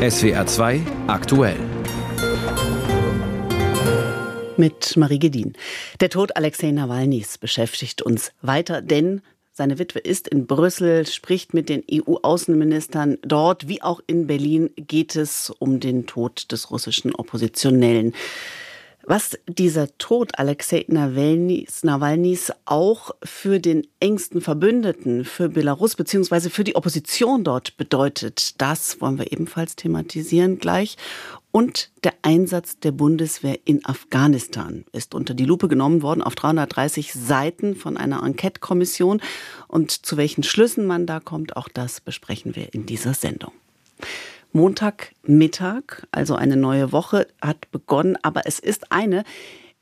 SWR 2 aktuell. Mit Marie Gedin. Der Tod Alexei Nawalnys beschäftigt uns weiter, denn seine Witwe ist in Brüssel, spricht mit den EU-Außenministern. Dort wie auch in Berlin geht es um den Tod des russischen Oppositionellen. Was dieser Tod Alexei Nawalnys, Nawalnys auch für den engsten Verbündeten, für Belarus beziehungsweise für die Opposition dort bedeutet, das wollen wir ebenfalls thematisieren gleich. Und der Einsatz der Bundeswehr in Afghanistan ist unter die Lupe genommen worden auf 330 Seiten von einer Enquete-Kommission. Und zu welchen Schlüssen man da kommt, auch das besprechen wir in dieser Sendung. Montagmittag, also eine neue Woche, hat begonnen, aber es ist eine,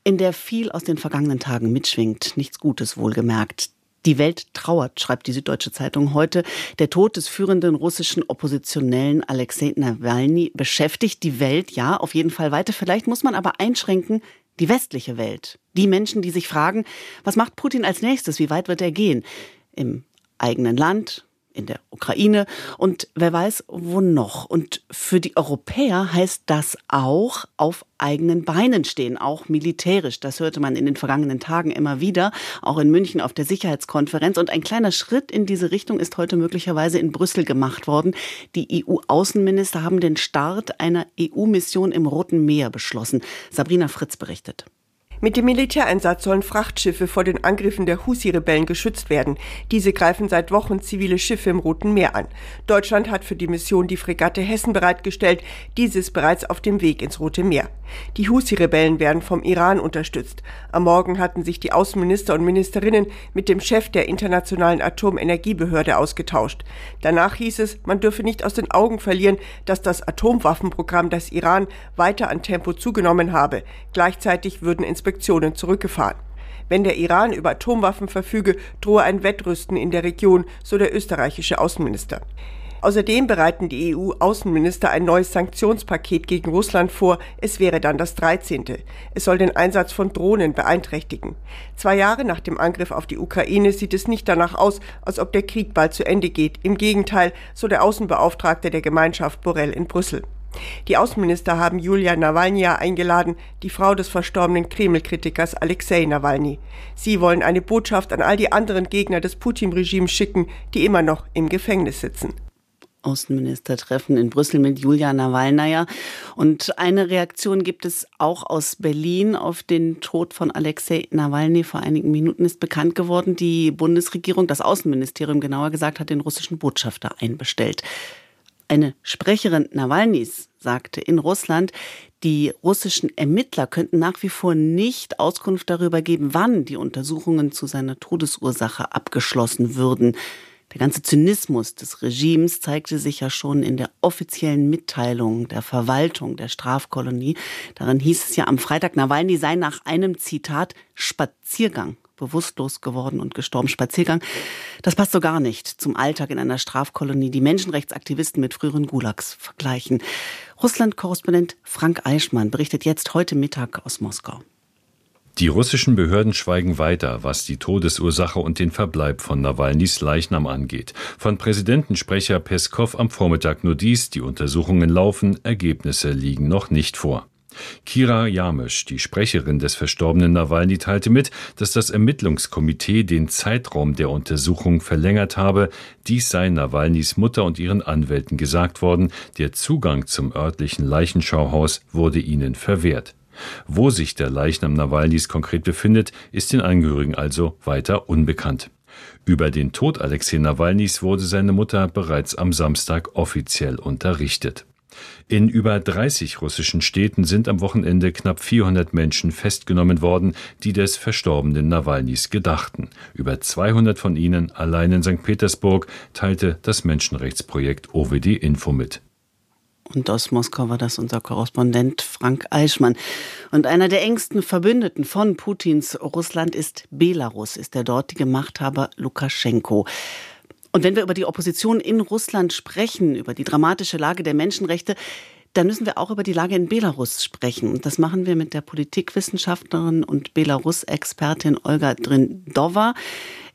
in der viel aus den vergangenen Tagen mitschwingt. Nichts Gutes wohlgemerkt. Die Welt trauert, schreibt die Süddeutsche Zeitung heute. Der Tod des führenden russischen Oppositionellen Alexei Nawalny beschäftigt die Welt, ja, auf jeden Fall weiter. Vielleicht muss man aber einschränken, die westliche Welt. Die Menschen, die sich fragen, was macht Putin als nächstes? Wie weit wird er gehen? Im eigenen Land, in der Ukraine und wer weiß, wo noch. Und für die Europäer heißt das auch auf eigenen Beinen stehen, auch militärisch. Das hörte man in den vergangenen Tagen immer wieder, auch in München auf der Sicherheitskonferenz. Und ein kleiner Schritt in diese Richtung ist heute möglicherweise in Brüssel gemacht worden. Die EU-Außenminister haben den Start einer EU-Mission im Roten Meer beschlossen. Sabrina Fritz berichtet. Mit dem Militäreinsatz sollen Frachtschiffe vor den Angriffen der Husi-Rebellen geschützt werden. Diese greifen seit Wochen zivile Schiffe im Roten Meer an. Deutschland hat für die Mission die Fregatte Hessen bereitgestellt. Diese ist bereits auf dem Weg ins Rote Meer. Die Husi-Rebellen werden vom Iran unterstützt. Am Morgen hatten sich die Außenminister und Ministerinnen mit dem Chef der Internationalen Atomenergiebehörde ausgetauscht. Danach hieß es, man dürfe nicht aus den Augen verlieren, dass das Atomwaffenprogramm des Iran weiter an Tempo zugenommen habe. Gleichzeitig würden ins Inspektionen zurückgefahren. Wenn der Iran über Atomwaffen verfüge, drohe ein Wettrüsten in der Region, so der österreichische Außenminister. Außerdem bereiten die EU-Außenminister ein neues Sanktionspaket gegen Russland vor. Es wäre dann das 13. Es soll den Einsatz von Drohnen beeinträchtigen. Zwei Jahre nach dem Angriff auf die Ukraine sieht es nicht danach aus, als ob der Krieg bald zu Ende geht. Im Gegenteil, so der Außenbeauftragte der Gemeinschaft Borrell in Brüssel. Die Außenminister haben Julia Nawalnja eingeladen, die Frau des verstorbenen Kreml-Kritikers Alexei Nawalny. Sie wollen eine Botschaft an all die anderen Gegner des Putin-Regimes schicken, die immer noch im Gefängnis sitzen. Außenministertreffen in Brüssel mit Julia Nawalnaja. Und eine Reaktion gibt es auch aus Berlin auf den Tod von Alexei Nawalny. Vor einigen Minuten ist bekannt geworden, die Bundesregierung, das Außenministerium genauer gesagt, hat den russischen Botschafter einbestellt. Eine Sprecherin Nawalnys sagte in Russland, die russischen Ermittler könnten nach wie vor nicht Auskunft darüber geben, wann die Untersuchungen zu seiner Todesursache abgeschlossen würden. Der ganze Zynismus des Regimes zeigte sich ja schon in der offiziellen Mitteilung der Verwaltung der Strafkolonie. Darin hieß es ja am Freitag, Nawalny sei nach einem Zitat Spaziergang bewusstlos geworden und gestorben. Spaziergang, das passt so gar nicht zum Alltag in einer Strafkolonie, die Menschenrechtsaktivisten mit früheren Gulags vergleichen. Russland-Korrespondent Frank Eichmann berichtet jetzt heute Mittag aus Moskau. Die russischen Behörden schweigen weiter, was die Todesursache und den Verbleib von Nawalnys Leichnam angeht. Von Präsidentensprecher Peskov am Vormittag nur dies, die Untersuchungen laufen, Ergebnisse liegen noch nicht vor. Kira Jamisch, die Sprecherin des verstorbenen Nawalny, teilte mit, dass das Ermittlungskomitee den Zeitraum der Untersuchung verlängert habe. Dies sei Nawalnys Mutter und ihren Anwälten gesagt worden. Der Zugang zum örtlichen Leichenschauhaus wurde ihnen verwehrt. Wo sich der Leichnam Nawalnys konkret befindet, ist den Angehörigen also weiter unbekannt. Über den Tod Alexei Nawalnys wurde seine Mutter bereits am Samstag offiziell unterrichtet. In über 30 russischen Städten sind am Wochenende knapp 400 Menschen festgenommen worden, die des verstorbenen Nawalnys gedachten. Über 200 von ihnen allein in St. Petersburg teilte das Menschenrechtsprojekt OWD Info mit. Und aus Moskau war das unser Korrespondent Frank Eichmann. Und einer der engsten Verbündeten von Putins Russland ist Belarus, ist der dortige Machthaber Lukaschenko. Und wenn wir über die Opposition in Russland sprechen, über die dramatische Lage der Menschenrechte, dann müssen wir auch über die Lage in Belarus sprechen. Und das machen wir mit der Politikwissenschaftlerin und Belarus-Expertin Olga Drindova.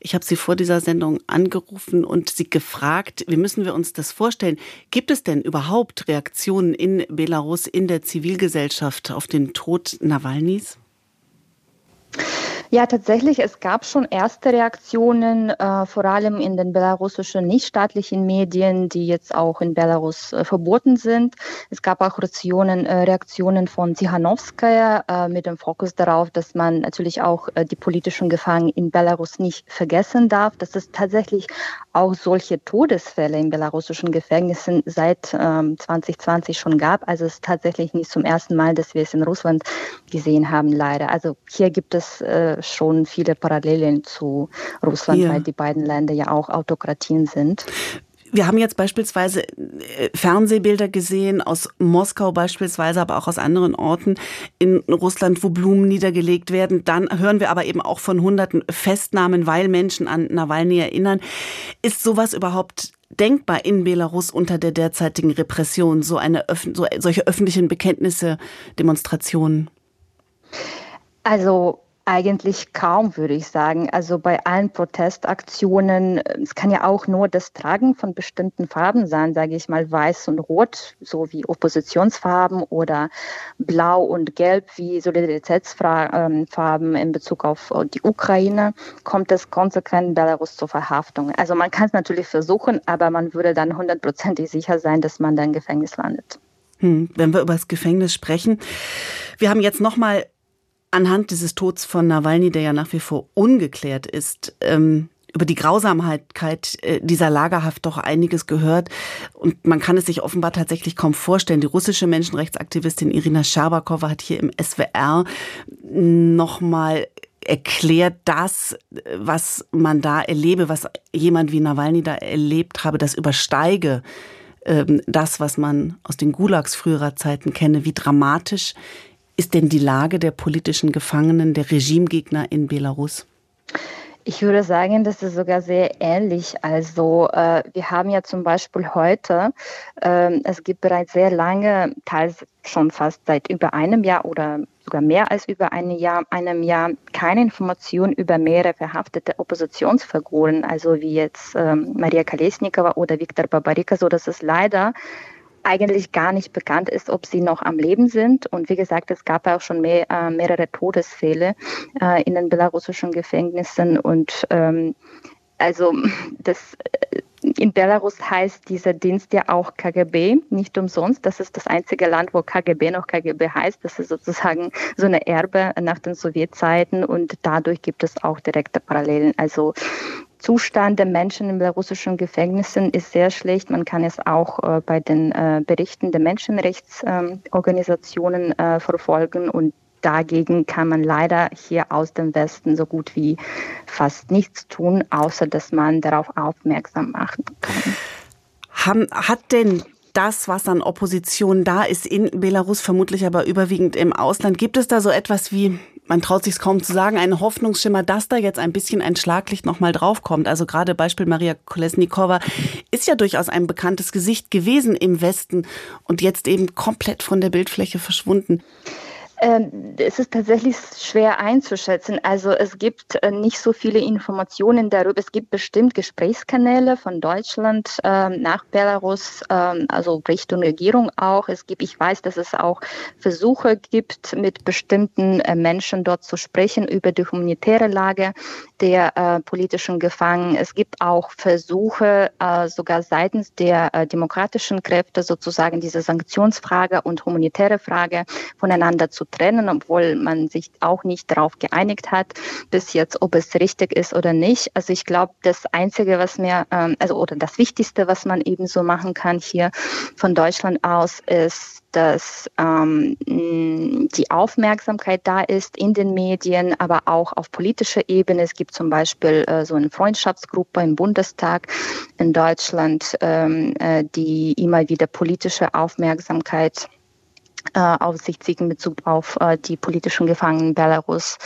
Ich habe sie vor dieser Sendung angerufen und sie gefragt, wie müssen wir uns das vorstellen? Gibt es denn überhaupt Reaktionen in Belarus, in der Zivilgesellschaft auf den Tod Nawalnys? Ja, tatsächlich, es gab schon erste Reaktionen, äh, vor allem in den belarussischen nichtstaatlichen Medien, die jetzt auch in Belarus äh, verboten sind. Es gab auch Reaktionen, äh, Reaktionen von Tichanowskaja äh, mit dem Fokus darauf, dass man natürlich auch äh, die politischen Gefangenen in Belarus nicht vergessen darf, dass es tatsächlich auch solche Todesfälle in belarussischen Gefängnissen seit 2020 ähm, schon gab. Also es ist tatsächlich nicht zum ersten Mal, dass wir es in Russland gesehen haben, leider. Also hier gibt es äh, schon viele Parallelen zu Russland, ja. weil die beiden Länder ja auch Autokratien sind. Wir haben jetzt beispielsweise äh, Fernsehbilder gesehen aus Moskau beispielsweise, aber auch aus anderen Orten in Russland, wo Blumen niedergelegt werden. Dann hören wir aber eben auch von hunderten Festnahmen, weil Menschen an Nawalny erinnern. Ist sowas überhaupt denkbar in Belarus unter der derzeitigen Repression, so eine so, solche öffentlichen Bekenntnisse, Demonstrationen? Also eigentlich kaum, würde ich sagen. Also bei allen Protestaktionen, es kann ja auch nur das Tragen von bestimmten Farben sein, sage ich mal, weiß und rot, so wie Oppositionsfarben oder blau und gelb wie Solidaritätsfarben in Bezug auf die Ukraine, kommt es konsequent in Belarus zur Verhaftung. Also man kann es natürlich versuchen, aber man würde dann hundertprozentig sicher sein, dass man dann im Gefängnis landet. Hm, wenn wir über das Gefängnis sprechen. Wir haben jetzt nochmal anhand dieses Todes von Nawalny, der ja nach wie vor ungeklärt ist, ähm, über die Grausamkeit äh, dieser Lagerhaft doch einiges gehört. Und man kann es sich offenbar tatsächlich kaum vorstellen. Die russische Menschenrechtsaktivistin Irina Scherbakowa hat hier im SWR nochmal erklärt, das, was man da erlebe, was jemand wie Nawalny da erlebt habe, das übersteige ähm, das, was man aus den Gulags früherer Zeiten kenne, wie dramatisch ist denn die Lage der politischen Gefangenen, der Regimegegner in Belarus? Ich würde sagen, das ist sogar sehr ähnlich. Also äh, wir haben ja zum Beispiel heute, äh, es gibt bereits sehr lange, teils schon fast seit über einem Jahr oder sogar mehr als über ein Jahr, einem Jahr keine Information über mehrere verhaftete Oppositionsfiguren, also wie jetzt ähm, Maria Kolesnikova oder Viktor Babarika, so dass es leider eigentlich gar nicht bekannt ist, ob sie noch am Leben sind. Und wie gesagt, es gab auch schon mehr, äh, mehrere Todesfälle äh, in den belarussischen Gefängnissen. Und ähm, also das äh, in Belarus heißt dieser Dienst ja auch KGB, nicht umsonst. Das ist das einzige Land, wo KGB noch KGB heißt. Das ist sozusagen so eine Erbe nach den Sowjetzeiten und dadurch gibt es auch direkte Parallelen. Also Zustand der Menschen in belarussischen Gefängnissen ist sehr schlecht. Man kann es auch äh, bei den äh, Berichten der Menschenrechtsorganisationen äh, verfolgen und dagegen kann man leider hier aus dem Westen so gut wie fast nichts tun, außer dass man darauf aufmerksam machen kann. Hat denn das, was an Opposition da ist in Belarus, vermutlich aber überwiegend im Ausland, gibt es da so etwas wie man traut sich kaum zu sagen, einen Hoffnungsschimmer, dass da jetzt ein bisschen ein Schlaglicht nochmal draufkommt. Also gerade Beispiel Maria Kolesnikova ist ja durchaus ein bekanntes Gesicht gewesen im Westen und jetzt eben komplett von der Bildfläche verschwunden. Ähm, es ist tatsächlich schwer einzuschätzen. Also es gibt äh, nicht so viele Informationen darüber. Es gibt bestimmt Gesprächskanäle von Deutschland ähm, nach Belarus, ähm, also Richtung Regierung auch. Es gibt, ich weiß, dass es auch Versuche gibt, mit bestimmten äh, Menschen dort zu sprechen über die humanitäre Lage der äh, politischen Gefangenen. Es gibt auch Versuche, sogar seitens der demokratischen Kräfte sozusagen diese Sanktionsfrage und humanitäre Frage voneinander zu trennen, obwohl man sich auch nicht darauf geeinigt hat bis jetzt, ob es richtig ist oder nicht. Also ich glaube, das Einzige, was mir, ähm, also oder das Wichtigste, was man eben so machen kann hier von Deutschland aus, ist, dass ähm, die Aufmerksamkeit da ist in den Medien, aber auch auf politischer Ebene. Es gibt zum Beispiel äh, so eine Freundschaftsgruppe im Bundestag in Deutschland, ähm, äh, die immer wieder politische Aufmerksamkeit äh, Aufsichtssiegen in Bezug auf äh, die politischen Gefangenen in Belarus.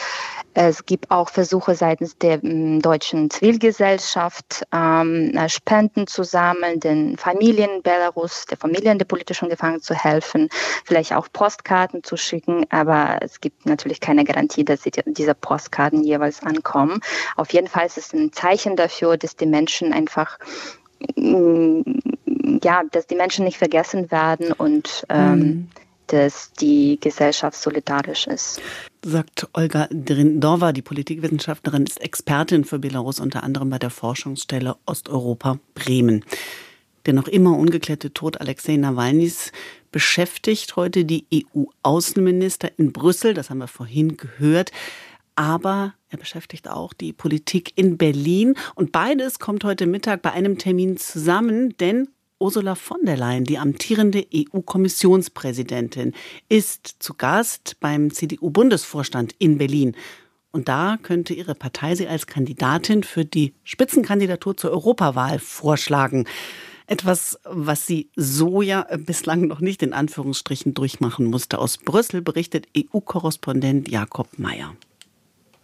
Es gibt auch Versuche seitens der m, deutschen Zivilgesellschaft, ähm, Spenden zu sammeln, den Familien Belarus, der Familien der politischen Gefangenen zu helfen, vielleicht auch Postkarten zu schicken, aber es gibt natürlich keine Garantie, dass diese Postkarten jeweils ankommen. Auf jeden Fall ist es ein Zeichen dafür, dass die Menschen einfach ja, dass die Menschen nicht vergessen werden und ähm, dass die Gesellschaft solidarisch ist. Sagt Olga Drindova, die Politikwissenschaftlerin, ist Expertin für Belarus, unter anderem bei der Forschungsstelle Osteuropa Bremen. Der noch immer ungeklärte Tod Alexei Nawalnys beschäftigt heute die EU-Außenminister in Brüssel, das haben wir vorhin gehört. Aber er beschäftigt auch die Politik in Berlin. Und beides kommt heute Mittag bei einem Termin zusammen, denn Ursula von der Leyen, die amtierende EU-Kommissionspräsidentin, ist zu Gast beim CDU-Bundesvorstand in Berlin. Und da könnte ihre Partei sie als Kandidatin für die Spitzenkandidatur zur Europawahl vorschlagen. Etwas, was sie so ja bislang noch nicht in Anführungsstrichen durchmachen musste. Aus Brüssel berichtet EU-Korrespondent Jakob Mayer.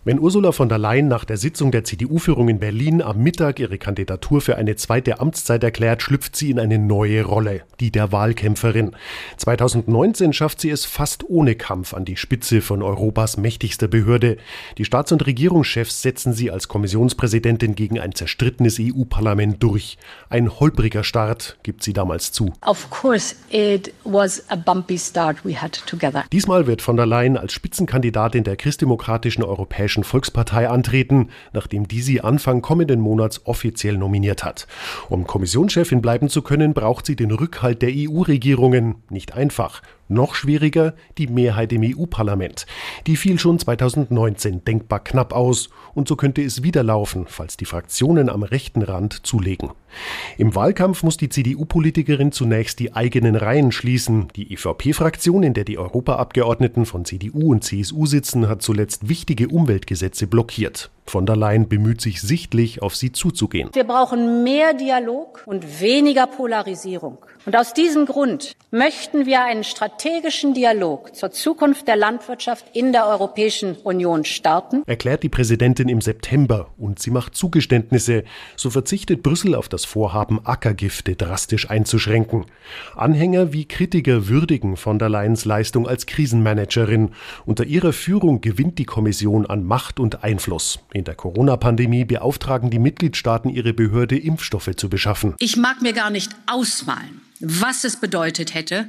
Wenn Ursula von der Leyen nach der Sitzung der CDU-Führung in Berlin am Mittag ihre Kandidatur für eine zweite Amtszeit erklärt, schlüpft sie in eine neue Rolle, die der Wahlkämpferin. 2019 schafft sie es fast ohne Kampf an die Spitze von Europas mächtigster Behörde. Die Staats- und Regierungschefs setzen sie als Kommissionspräsidentin gegen ein zerstrittenes EU-Parlament durch. Ein holpriger Start gibt sie damals zu. Of course it was a bumpy start we had together. Diesmal wird von der Leyen als Spitzenkandidatin der christdemokratischen Europäischen Europäischen Volkspartei antreten, nachdem die sie Anfang kommenden Monats offiziell nominiert hat. Um Kommissionschefin bleiben zu können, braucht sie den Rückhalt der EU-Regierungen. Nicht einfach. Noch schwieriger die Mehrheit im EU-Parlament. Die fiel schon 2019 denkbar knapp aus und so könnte es wieder laufen, falls die Fraktionen am rechten Rand zulegen. Im Wahlkampf muss die CDU-Politikerin zunächst die eigenen Reihen schließen. Die EVP-Fraktion, in der die Europaabgeordneten von CDU und CSU sitzen, hat zuletzt wichtige Umweltgesetze blockiert. Von der Leyen bemüht sich sichtlich, auf sie zuzugehen. Wir brauchen mehr Dialog und weniger Polarisierung. Und aus diesem Grund möchten wir einen strategischen Dialog zur Zukunft der Landwirtschaft in der Europäischen Union starten. Erklärt die Präsidentin im September und sie macht Zugeständnisse. So verzichtet Brüssel auf das Vorhaben, Ackergifte drastisch einzuschränken. Anhänger wie Kritiker würdigen von der Leyens Leistung als Krisenmanagerin. Unter ihrer Führung gewinnt die Kommission an Macht und Einfluss. In der Corona-Pandemie beauftragen die Mitgliedstaaten ihre Behörde, Impfstoffe zu beschaffen. Ich mag mir gar nicht ausmalen, was es bedeutet hätte,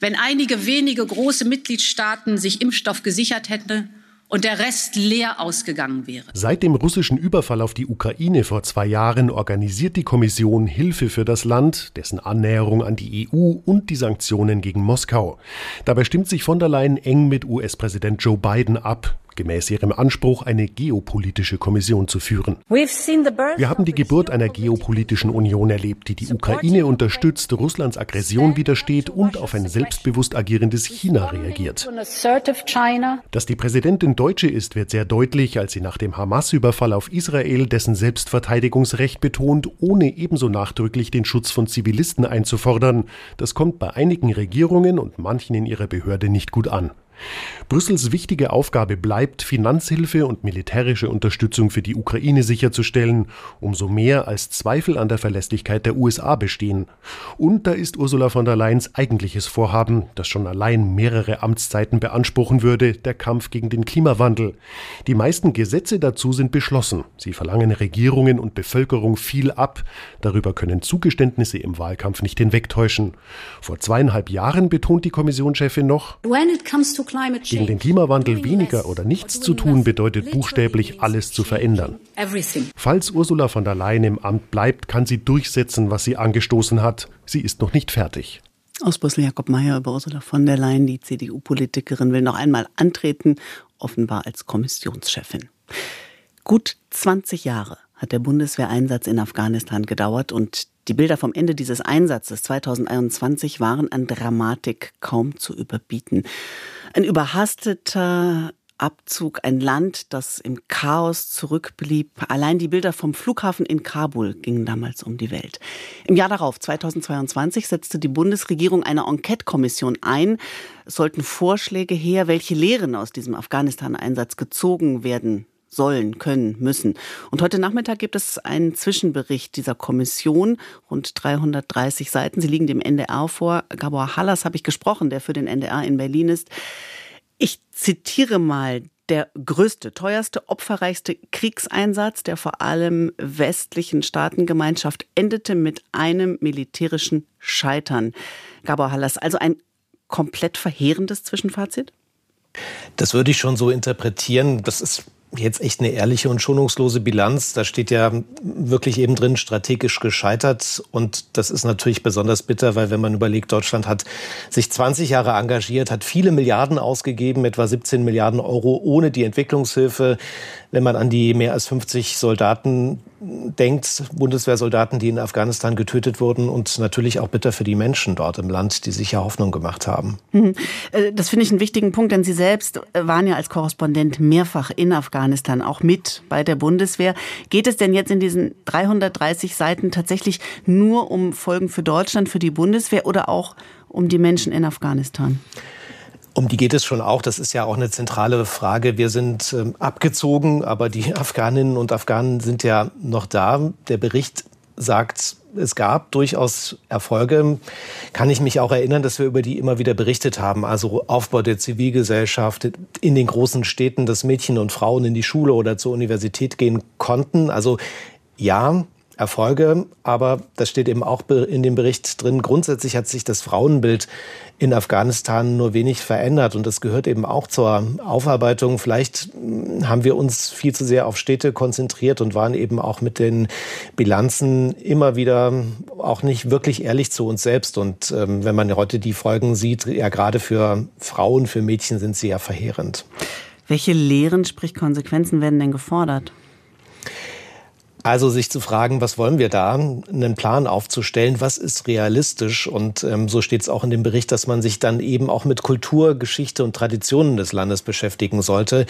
wenn einige wenige große Mitgliedstaaten sich Impfstoff gesichert hätten und der Rest leer ausgegangen wäre. Seit dem russischen Überfall auf die Ukraine vor zwei Jahren organisiert die Kommission Hilfe für das Land, dessen Annäherung an die EU und die Sanktionen gegen Moskau. Dabei stimmt sich von der Leyen eng mit US-Präsident Joe Biden ab gemäß ihrem Anspruch, eine geopolitische Kommission zu führen. Wir haben die Geburt einer geopolitischen Union erlebt, die die Ukraine unterstützt, Russlands Aggression widersteht und auf ein selbstbewusst agierendes China reagiert. Dass die Präsidentin Deutsche ist, wird sehr deutlich, als sie nach dem Hamas-Überfall auf Israel dessen Selbstverteidigungsrecht betont, ohne ebenso nachdrücklich den Schutz von Zivilisten einzufordern. Das kommt bei einigen Regierungen und manchen in ihrer Behörde nicht gut an. Brüssels wichtige Aufgabe bleibt, Finanzhilfe und militärische Unterstützung für die Ukraine sicherzustellen, umso mehr als Zweifel an der Verlässlichkeit der USA bestehen. Und da ist Ursula von der Leyens eigentliches Vorhaben, das schon allein mehrere Amtszeiten beanspruchen würde, der Kampf gegen den Klimawandel. Die meisten Gesetze dazu sind beschlossen. Sie verlangen Regierungen und Bevölkerung viel ab. Darüber können Zugeständnisse im Wahlkampf nicht hinwegtäuschen. Vor zweieinhalb Jahren betont die Kommissionschefin noch, gegen den Klimawandel weniger oder nichts zu tun bedeutet buchstäblich alles zu verändern. Falls Ursula von der Leyen im Amt bleibt, kann sie durchsetzen, was sie angestoßen hat. Sie ist noch nicht fertig. Aus Brüssel Jakob Mayer über Ursula von der Leyen. Die CDU-Politikerin will noch einmal antreten, offenbar als Kommissionschefin. Gut 20 Jahre hat der Bundeswehreinsatz in Afghanistan gedauert und die Bilder vom Ende dieses Einsatzes 2021 waren an Dramatik kaum zu überbieten. Ein überhasteter Abzug, ein Land, das im Chaos zurückblieb. Allein die Bilder vom Flughafen in Kabul gingen damals um die Welt. Im Jahr darauf, 2022, setzte die Bundesregierung eine Enquete-Kommission ein. Es sollten Vorschläge her, welche Lehren aus diesem Afghanistan-Einsatz gezogen werden sollen, können, müssen. Und heute Nachmittag gibt es einen Zwischenbericht dieser Kommission, rund 330 Seiten. Sie liegen dem NDR vor. Gabor Hallas habe ich gesprochen, der für den NDR in Berlin ist. Ich zitiere mal der größte, teuerste, opferreichste Kriegseinsatz der vor allem westlichen Staatengemeinschaft endete mit einem militärischen Scheitern. Gabor Hallas, also ein komplett verheerendes Zwischenfazit? Das würde ich schon so interpretieren. Das ist jetzt echt eine ehrliche und schonungslose Bilanz. Da steht ja wirklich eben drin, strategisch gescheitert. Und das ist natürlich besonders bitter, weil wenn man überlegt, Deutschland hat sich 20 Jahre engagiert, hat viele Milliarden ausgegeben, etwa 17 Milliarden Euro ohne die Entwicklungshilfe. Wenn man an die mehr als 50 Soldaten denkt, Bundeswehrsoldaten, die in Afghanistan getötet wurden und natürlich auch bitter für die Menschen dort im Land, die sich ja Hoffnung gemacht haben. Mhm. Äh, das finde ich einen wichtigen Punkt, denn Sie selbst äh, waren ja als Korrespondent mehrfach in Afghanistan, auch mit bei der Bundeswehr. Geht es denn jetzt in diesen 330 Seiten tatsächlich nur um Folgen für Deutschland, für die Bundeswehr oder auch um die Menschen in Afghanistan? Um die geht es schon auch. Das ist ja auch eine zentrale Frage. Wir sind ähm, abgezogen, aber die Afghaninnen und Afghanen sind ja noch da. Der Bericht sagt, es gab durchaus Erfolge. Kann ich mich auch erinnern, dass wir über die immer wieder berichtet haben. Also Aufbau der Zivilgesellschaft in den großen Städten, dass Mädchen und Frauen in die Schule oder zur Universität gehen konnten. Also ja, Erfolge, aber das steht eben auch in dem Bericht drin. Grundsätzlich hat sich das Frauenbild in Afghanistan nur wenig verändert und das gehört eben auch zur Aufarbeitung. Vielleicht hm, haben wir uns viel zu sehr auf Städte konzentriert und waren eben auch mit den Bilanzen immer wieder auch nicht wirklich ehrlich zu uns selbst. Und ähm, wenn man heute die Folgen sieht, ja gerade für Frauen, für Mädchen sind sie ja verheerend. Welche Lehren, sprich Konsequenzen werden denn gefordert? Also sich zu fragen, was wollen wir da, einen Plan aufzustellen, was ist realistisch und ähm, so steht es auch in dem Bericht, dass man sich dann eben auch mit Kultur, Geschichte und Traditionen des Landes beschäftigen sollte.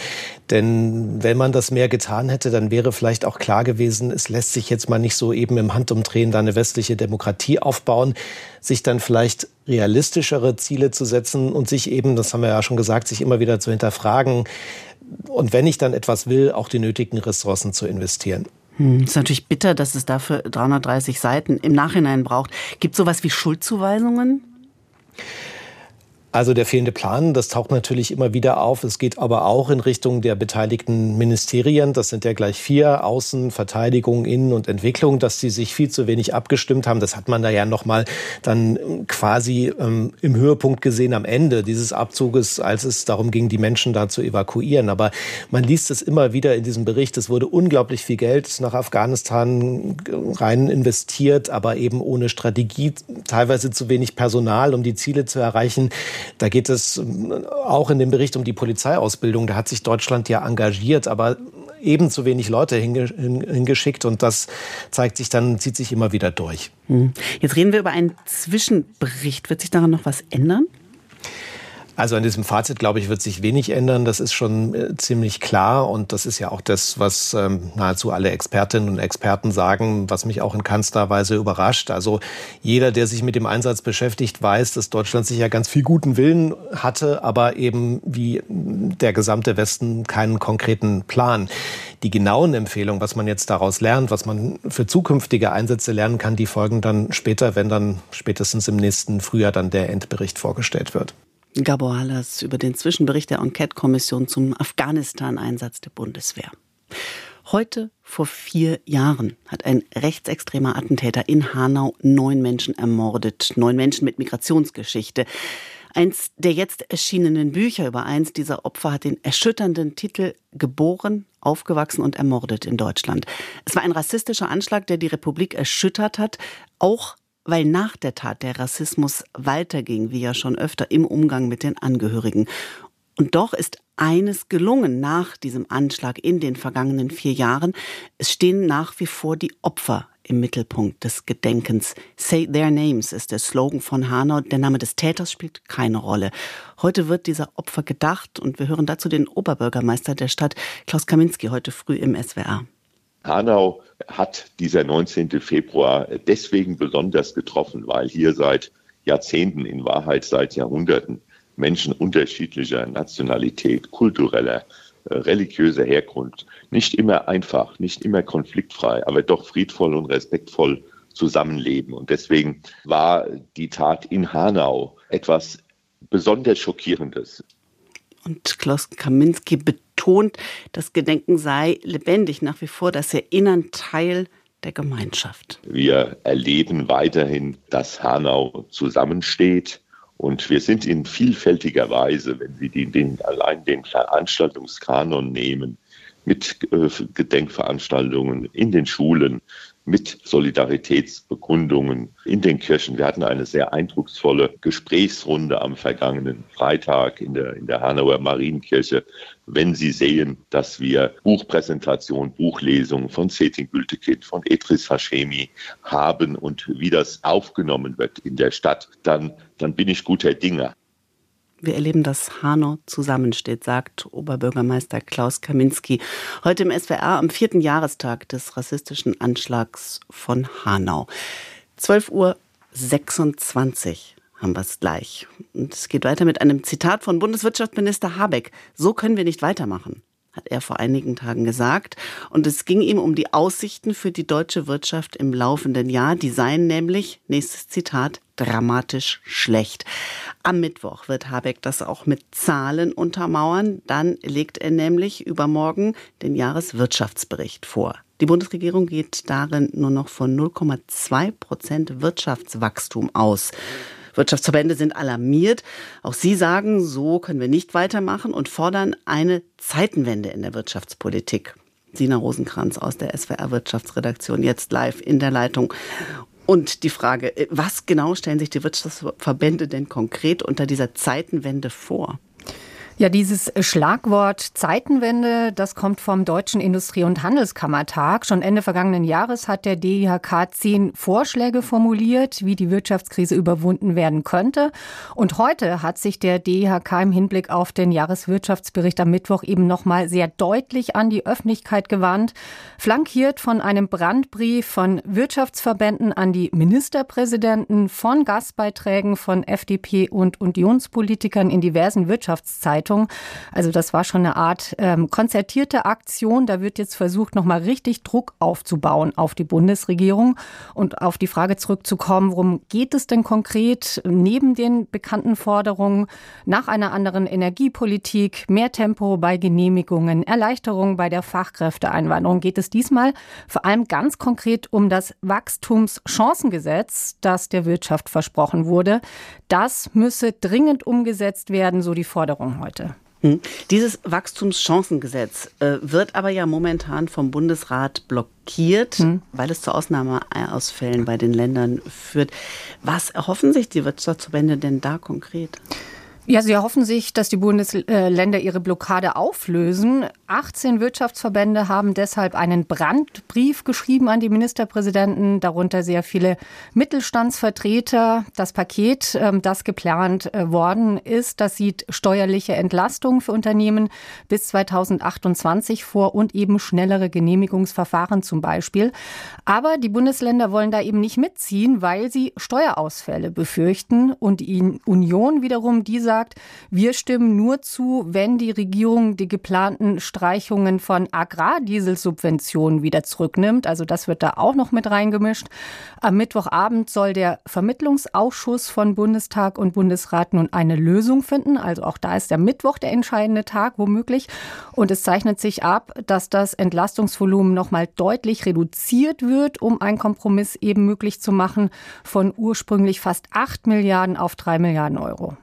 Denn wenn man das mehr getan hätte, dann wäre vielleicht auch klar gewesen, es lässt sich jetzt mal nicht so eben im Handumdrehen da eine westliche Demokratie aufbauen, sich dann vielleicht realistischere Ziele zu setzen und sich eben, das haben wir ja schon gesagt, sich immer wieder zu hinterfragen und wenn ich dann etwas will, auch die nötigen Ressourcen zu investieren. Hm, ist natürlich bitter, dass es dafür 330 Seiten im Nachhinein braucht. Gibt es sowas wie Schuldzuweisungen? Also der fehlende Plan, das taucht natürlich immer wieder auf. Es geht aber auch in Richtung der beteiligten Ministerien. Das sind ja gleich vier, Außen, Verteidigung, Innen und Entwicklung, dass sie sich viel zu wenig abgestimmt haben. Das hat man da ja nochmal dann quasi ähm, im Höhepunkt gesehen am Ende dieses Abzuges, als es darum ging, die Menschen da zu evakuieren. Aber man liest es immer wieder in diesem Bericht. Es wurde unglaublich viel Geld nach Afghanistan rein investiert, aber eben ohne Strategie, teilweise zu wenig Personal, um die Ziele zu erreichen. Da geht es ähm, auch in dem Bericht um die Polizeiausbildung. Da hat sich Deutschland ja engagiert, aber eben zu wenig Leute hingeschickt und das zeigt sich dann, zieht sich immer wieder durch. Hm. Jetzt reden wir über einen Zwischenbericht. Wird sich daran noch was ändern? Also an diesem Fazit, glaube ich, wird sich wenig ändern. Das ist schon äh, ziemlich klar. Und das ist ja auch das, was ähm, nahezu alle Expertinnen und Experten sagen, was mich auch in keinster Weise überrascht. Also jeder, der sich mit dem Einsatz beschäftigt, weiß, dass Deutschland sicher ganz viel guten Willen hatte, aber eben wie der gesamte Westen keinen konkreten Plan. Die genauen Empfehlungen, was man jetzt daraus lernt, was man für zukünftige Einsätze lernen kann, die folgen dann später, wenn dann spätestens im nächsten Frühjahr dann der Endbericht vorgestellt wird. Gabor Hallas über den Zwischenbericht der Enquete-Kommission zum Afghanistan-Einsatz der Bundeswehr. Heute vor vier Jahren hat ein rechtsextremer Attentäter in Hanau neun Menschen ermordet. Neun Menschen mit Migrationsgeschichte. Eins der jetzt erschienenen Bücher über eins dieser Opfer hat den erschütternden Titel Geboren, aufgewachsen und ermordet in Deutschland. Es war ein rassistischer Anschlag, der die Republik erschüttert hat, auch weil nach der Tat der Rassismus weiterging, wie ja schon öfter im Umgang mit den Angehörigen. Und doch ist eines gelungen nach diesem Anschlag in den vergangenen vier Jahren. Es stehen nach wie vor die Opfer im Mittelpunkt des Gedenkens. Say their names ist der Slogan von Hanau. Der Name des Täters spielt keine Rolle. Heute wird dieser Opfer gedacht und wir hören dazu den Oberbürgermeister der Stadt, Klaus Kaminski, heute früh im SWR. Hanau hat dieser 19. Februar deswegen besonders getroffen, weil hier seit Jahrzehnten, in Wahrheit seit Jahrhunderten, Menschen unterschiedlicher Nationalität, kultureller, äh, religiöser Herkunft nicht immer einfach, nicht immer konfliktfrei, aber doch friedvoll und respektvoll zusammenleben. Und deswegen war die Tat in Hanau etwas besonders Schockierendes. Und Klaus Kaminski betont, das Gedenken sei lebendig nach wie vor, das Erinnern Teil der Gemeinschaft. Wir erleben weiterhin, dass Hanau zusammensteht, und wir sind in vielfältiger Weise, wenn Sie den, den, allein den Veranstaltungskanon nehmen, mit äh, Gedenkveranstaltungen in den Schulen, mit Solidaritätsbekundungen in den Kirchen. Wir hatten eine sehr eindrucksvolle Gesprächsrunde am vergangenen Freitag in der, in der Hanauer Marienkirche. Wenn Sie sehen, dass wir Buchpräsentationen, Buchlesungen von Setin Gültekind, von Edris Hashemi haben und wie das aufgenommen wird in der Stadt, dann, dann bin ich guter Dinge. Wir erleben, dass Hanau zusammensteht, sagt Oberbürgermeister Klaus Kaminski. Heute im SWR am vierten Jahrestag des rassistischen Anschlags von Hanau. 12.26 Uhr haben wir es gleich. Und es geht weiter mit einem Zitat von Bundeswirtschaftsminister Habeck. So können wir nicht weitermachen hat er vor einigen Tagen gesagt. Und es ging ihm um die Aussichten für die deutsche Wirtschaft im laufenden Jahr. Die seien nämlich, nächstes Zitat, dramatisch schlecht. Am Mittwoch wird Habeck das auch mit Zahlen untermauern. Dann legt er nämlich übermorgen den Jahreswirtschaftsbericht vor. Die Bundesregierung geht darin nur noch von 0,2 Prozent Wirtschaftswachstum aus. Wirtschaftsverbände sind alarmiert. Auch sie sagen, so können wir nicht weitermachen und fordern eine Zeitenwende in der Wirtschaftspolitik. Sina Rosenkranz aus der SWR Wirtschaftsredaktion jetzt live in der Leitung. Und die Frage, was genau stellen sich die Wirtschaftsverbände denn konkret unter dieser Zeitenwende vor? Ja, dieses Schlagwort Zeitenwende, das kommt vom Deutschen Industrie- und Handelskammertag. Schon Ende vergangenen Jahres hat der DIHK zehn Vorschläge formuliert, wie die Wirtschaftskrise überwunden werden könnte. Und heute hat sich der DIHK im Hinblick auf den Jahreswirtschaftsbericht am Mittwoch eben nochmal sehr deutlich an die Öffentlichkeit gewandt, flankiert von einem Brandbrief von Wirtschaftsverbänden an die Ministerpräsidenten, von Gastbeiträgen von FDP und Unionspolitikern in diversen Wirtschaftszeiten. Zeitung. Also das war schon eine Art ähm, konzertierte Aktion. Da wird jetzt versucht, nochmal richtig Druck aufzubauen auf die Bundesregierung und auf die Frage zurückzukommen, worum geht es denn konkret neben den bekannten Forderungen nach einer anderen Energiepolitik, mehr Tempo bei Genehmigungen, Erleichterung bei der Fachkräfteeinwanderung. Geht es diesmal vor allem ganz konkret um das Wachstumschancengesetz, das der Wirtschaft versprochen wurde. Das müsse dringend umgesetzt werden, so die Forderung heute heute. Hm. Dieses Wachstumschancengesetz äh, wird aber ja momentan vom Bundesrat blockiert, hm. weil es zu Ausnahmeausfällen bei den Ländern führt. Was erhoffen sich die Wirtschaftsverbände denn da konkret? Ja, sie erhoffen sich, dass die Bundesländer ihre Blockade auflösen. 18 Wirtschaftsverbände haben deshalb einen Brandbrief geschrieben an die Ministerpräsidenten, darunter sehr viele Mittelstandsvertreter. Das Paket, ähm, das geplant äh, worden ist, das sieht steuerliche Entlastung für Unternehmen bis 2028 vor und eben schnellere Genehmigungsverfahren zum Beispiel. Aber die Bundesländer wollen da eben nicht mitziehen, weil sie Steuerausfälle befürchten und die Union wiederum dieser gesagt, wir stimmen nur zu, wenn die Regierung die geplanten Streichungen von Agrardieselsubventionen wieder zurücknimmt. Also das wird da auch noch mit reingemischt. Am Mittwochabend soll der Vermittlungsausschuss von Bundestag und Bundesrat nun eine Lösung finden. Also auch da ist der Mittwoch der entscheidende Tag womöglich. Und es zeichnet sich ab, dass das Entlastungsvolumen noch mal deutlich reduziert wird, um einen Kompromiss eben möglich zu machen von ursprünglich fast 8 Milliarden auf 3 Milliarden Euro.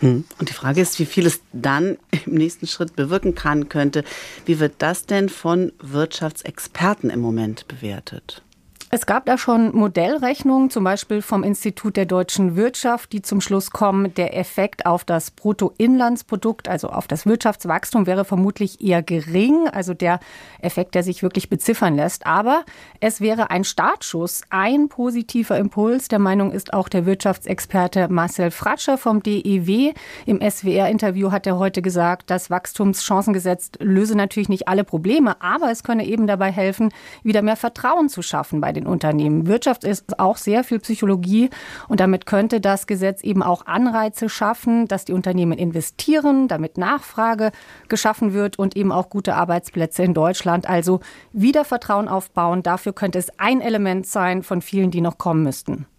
Hm. Und die Frage ist, wie viel es dann im nächsten Schritt bewirken kann, könnte. Wie wird das denn von Wirtschaftsexperten im Moment bewertet? Es gab da schon Modellrechnungen, zum Beispiel vom Institut der deutschen Wirtschaft, die zum Schluss kommen, der Effekt auf das Bruttoinlandsprodukt, also auf das Wirtschaftswachstum, wäre vermutlich eher gering, also der Effekt, der sich wirklich beziffern lässt. Aber es wäre ein Startschuss, ein positiver Impuls. Der Meinung ist auch der Wirtschaftsexperte Marcel Fratscher vom DEW. Im SWR-Interview hat er heute gesagt, das Wachstumschancengesetz löse natürlich nicht alle Probleme, aber es könne eben dabei helfen, wieder mehr Vertrauen zu schaffen bei den den Unternehmen. Wirtschaft ist auch sehr viel Psychologie und damit könnte das Gesetz eben auch Anreize schaffen, dass die Unternehmen investieren, damit Nachfrage geschaffen wird und eben auch gute Arbeitsplätze in Deutschland. Also wieder Vertrauen aufbauen. Dafür könnte es ein Element sein von vielen, die noch kommen müssten.